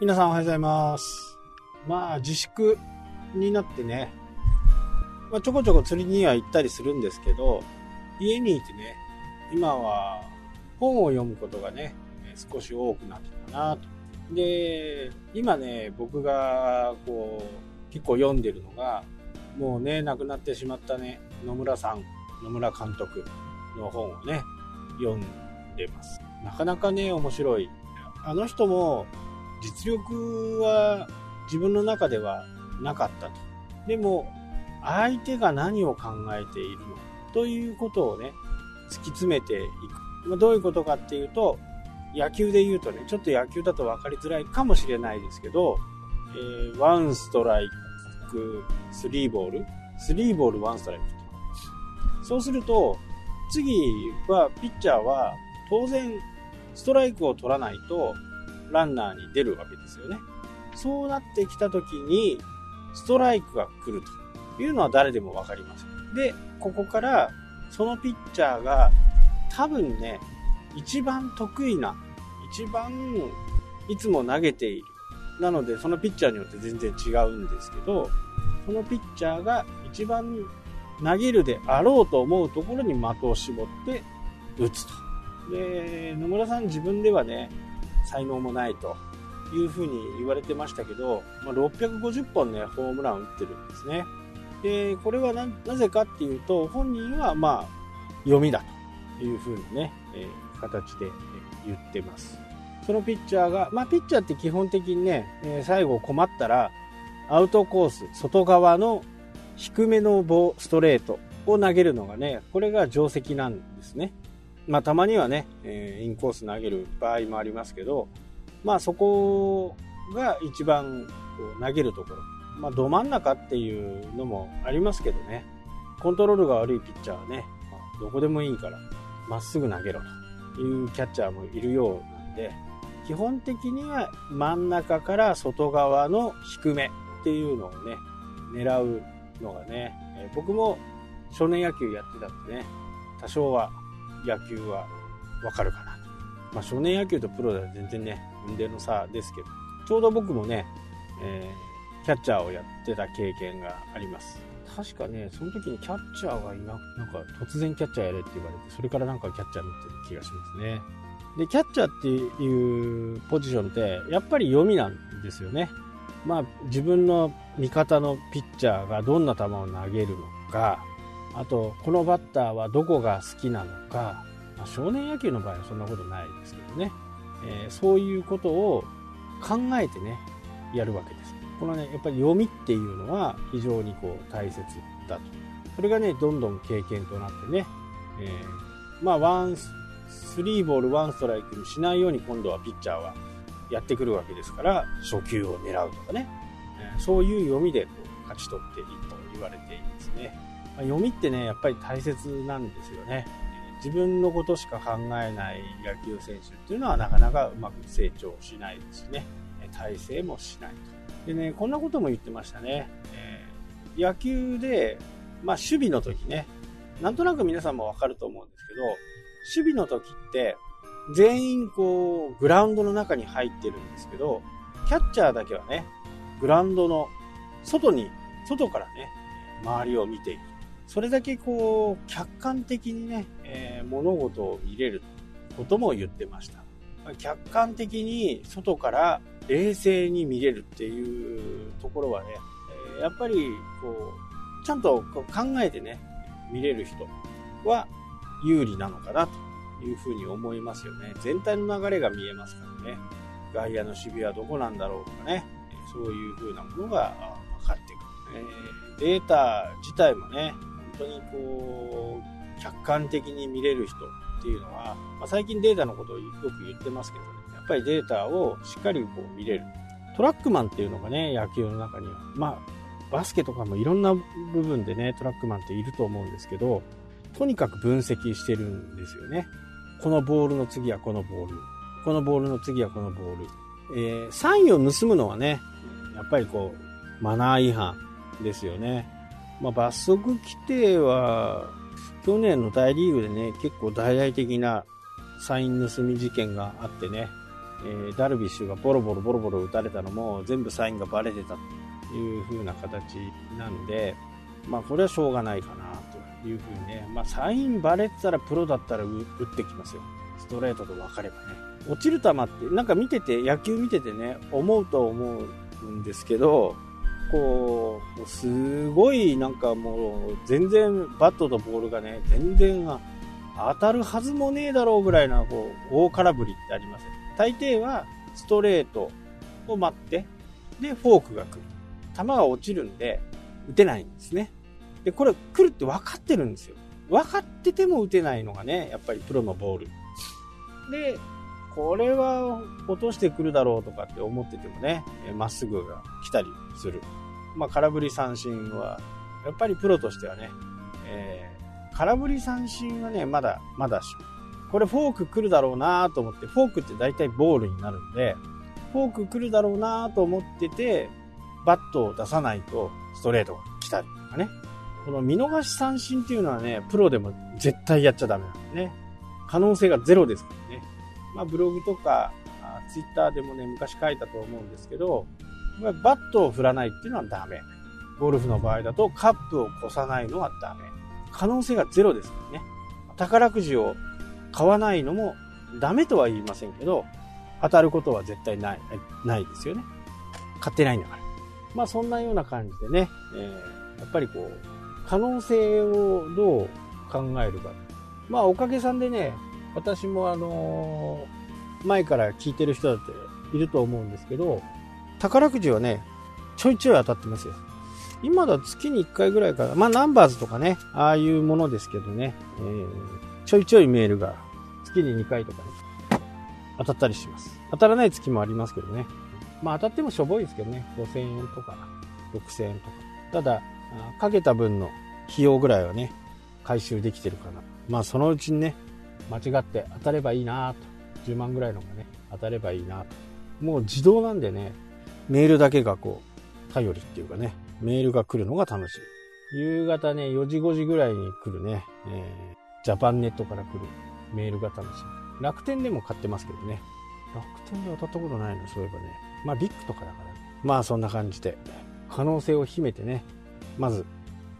皆さんおはようございます。まあ、自粛になってね、まあ、ちょこちょこ釣りには行ったりするんですけど、家にいてね、今は本を読むことがね、少し多くなってきたなと。で、今ね、僕がこう、結構読んでるのが、もうね、亡くなってしまったね、野村さん、野村監督の本をね、読んでます。なかなかね、面白い。あの人も実力は自分の中ではなかったと。でも、相手が何を考えているのということをね、突き詰めていく。まあ、どういうことかっていうと、野球で言うとね、ちょっと野球だと分かりづらいかもしれないですけど、えー、ワンストライク、スリーボール、スリーボール、ワンストライクって。そうすると、次は、ピッチャーは、当然、ストライクを取らないと、ランナーに出るわけですよね。そうなってきた時に、ストライクが来るというのは誰でもわかります。で、ここから、そのピッチャーが、多分ね、一番得意な、一番いつも投げている。なので、そのピッチャーによって全然違うんですけど、そのピッチャーが一番投げるであろうと思うところに的を絞って打つと。で、野村さん自分ではね、才能もないというふうに言われてましたけど、まあ、650本ね、ホームラン打ってるんですね。で、これはなぜかっていうと、本人はまあ、読みだというふうにね、えー、形で言ってます。そのピッチャーが、まあ、ピッチャーって基本的にね、えー、最後困ったら、アウトコース、外側の低めの棒、ストレートを投げるのがね、これが定石なんですね。まあ、たまにはね、えー、インコース投げる場合もありますけど、まあ、そこが一番こう投げるところ。まあ、ど真ん中っていうのもありますけどね、コントロールが悪いピッチャーはね、まあ、どこでもいいから、まっすぐ投げろというキャッチャーもいるようなんで、基本的には真ん中から外側の低めっていうのをね、狙うのがね、えー、僕も少年野球やってたんでね、多少は野球はわかるかなと。まあ、少年野球とプロでは全然ね、運命の差ですけど、ちょうど僕もね、えー、キャッチャーをやってた経験があります。確かね、その時にキャッチャーがいななんか突然キャッチャーやれって言われて、それからなんかキャッチャーになってる気がしますね。で、キャッチャーっていうポジションって、やっぱり読みなんですよね。まあ、自分の味方のピッチャーがどんな球を投げるのか、あと、このバッターはどこが好きなのか、まあ、少年野球の場合はそんなことないですけどね、えー、そういうことを考えてね、やるわけです。このね、やっぱり読みっていうのは非常にこう大切だと。それがね、どんどん経験となってね、えー、まあ、ワン、スリーボールワンストライクにしないように今度はピッチャーはやってくるわけですから、初球を狙うとかね、えー、そういう読みでこう勝ち取っていいと言われていますね。ま、読みってね、やっぱり大切なんですよね。自分のことしか考えない野球選手っていうのはなかなかうまく成長しないですしね、体制もしないと。でね、こんなことも言ってましたね。えー、野球で、まあ守備の時ね、なんとなく皆さんもわかると思うんですけど、守備の時って、全員こう、グラウンドの中に入ってるんですけど、キャッチャーだけはね、グラウンドの外に、外からね、周りを見ている。それだけこう、客観的にね、えー、物事を見れることも言ってました。客観的に外から冷静に見れるっていうところはね、やっぱりこう、ちゃんと考えてね、見れる人は有利なのかなというふうに思いますよね。全体の流れが見えますからね。外野の守備はどこなんだろうとかね、そういうふうなものが分かってくる。えー、データ自体もね、当にこう、客観的に見れる人っていうのは、まあ、最近データのことをよく言ってますけどね、やっぱりデータをしっかりこう見れる。トラックマンっていうのがね、野球の中には、まあ、バスケとかもいろんな部分でね、トラックマンっていると思うんですけど、とにかく分析してるんですよね。このボールの次はこのボール。このボールの次はこのボール。えー、サインを盗むのはね、やっぱりこう、マナー違反ですよね。まあ、罰則規定は、去年の大リーグでね、結構大々的なサイン盗み事件があってね、えー、ダルビッシュがボロボロボロボロ打たれたのも全部サインがバレてたという風な形なんで、まあこれはしょうがないかなという風にね、まあサインバレてたらプロだったら打ってきますよ。ストレートと分かればね。落ちる球ってなんか見てて、野球見ててね、思うと思うんですけど、こう、すごいなんかもう全然バットとボールがね、全然当たるはずもねえだろうぐらいな、こう、大空振りってあります。大抵はストレートを待って、で、フォークが来る。球が落ちるんで、打てないんですね。で、これ来るって分かってるんですよ。分かってても打てないのがね、やっぱりプロのボール。で、これは落としてくるだろうとかって思っててもね、まっすぐが来たりする。まあ、空振り三振は、やっぱりプロとしてはね、えー、空振り三振はね、まだ、まだし、これフォーク来るだろうなと思って、フォークって大体ボールになるんで、フォーク来るだろうなと思ってて、バットを出さないとストレートが来たりとかね。この見逃し三振っていうのはね、プロでも絶対やっちゃダメなんでね。可能性がゼロですからね。まあブログとか、ツイッターでもね、昔書いたと思うんですけど、バットを振らないっていうのはダメ。ゴルフの場合だとカップを越さないのはダメ。可能性がゼロですからね。宝くじを買わないのもダメとは言いませんけど、当たることは絶対ない、ないですよね。買ってないんだから。まあそんなような感じでね、えー、やっぱりこう、可能性をどう考えるか。まあおかげさんでね、私もあの、前から聞いてる人だっていると思うんですけど、宝くじはね、ちょいちょい当たってますよ。今だ月に1回ぐらいから、まあナンバーズとかね、ああいうものですけどね、えー、ちょいちょいメールが月に2回とかね、当たったりします。当たらない月もありますけどね。まあ当たってもしょぼいですけどね、5000円とか6000円とか。ただ、かけた分の費用ぐらいはね、回収できてるかな。まあそのうちにね、間違って当たればいいなと。10万ぐらいのがね、当たればいいなと。もう自動なんでね、メールだけがこう、頼りっていうかね、メールが来るのが楽しい。夕方ね、4時5時ぐらいに来るね、えー、ジャパンネットから来るメールが楽しい。楽天でも買ってますけどね。楽天で当たったことないの、そういえばね。まあ、ビッグとかだから。まあ、そんな感じで、可能性を秘めてね、まず、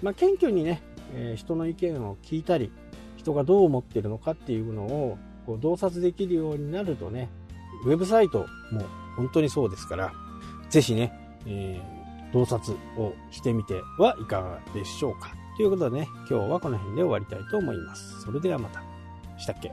まあ、謙虚にね、えー、人の意見を聞いたり、人がどう思ってるのかっていうのを、こう、洞察できるようになるとね、ウェブサイトも本当にそうですから、是非ね、えー、洞察をしてみてはいかがでしょうか。ということでね、今日はこの辺で終わりたいと思います。それではまた。したっけ？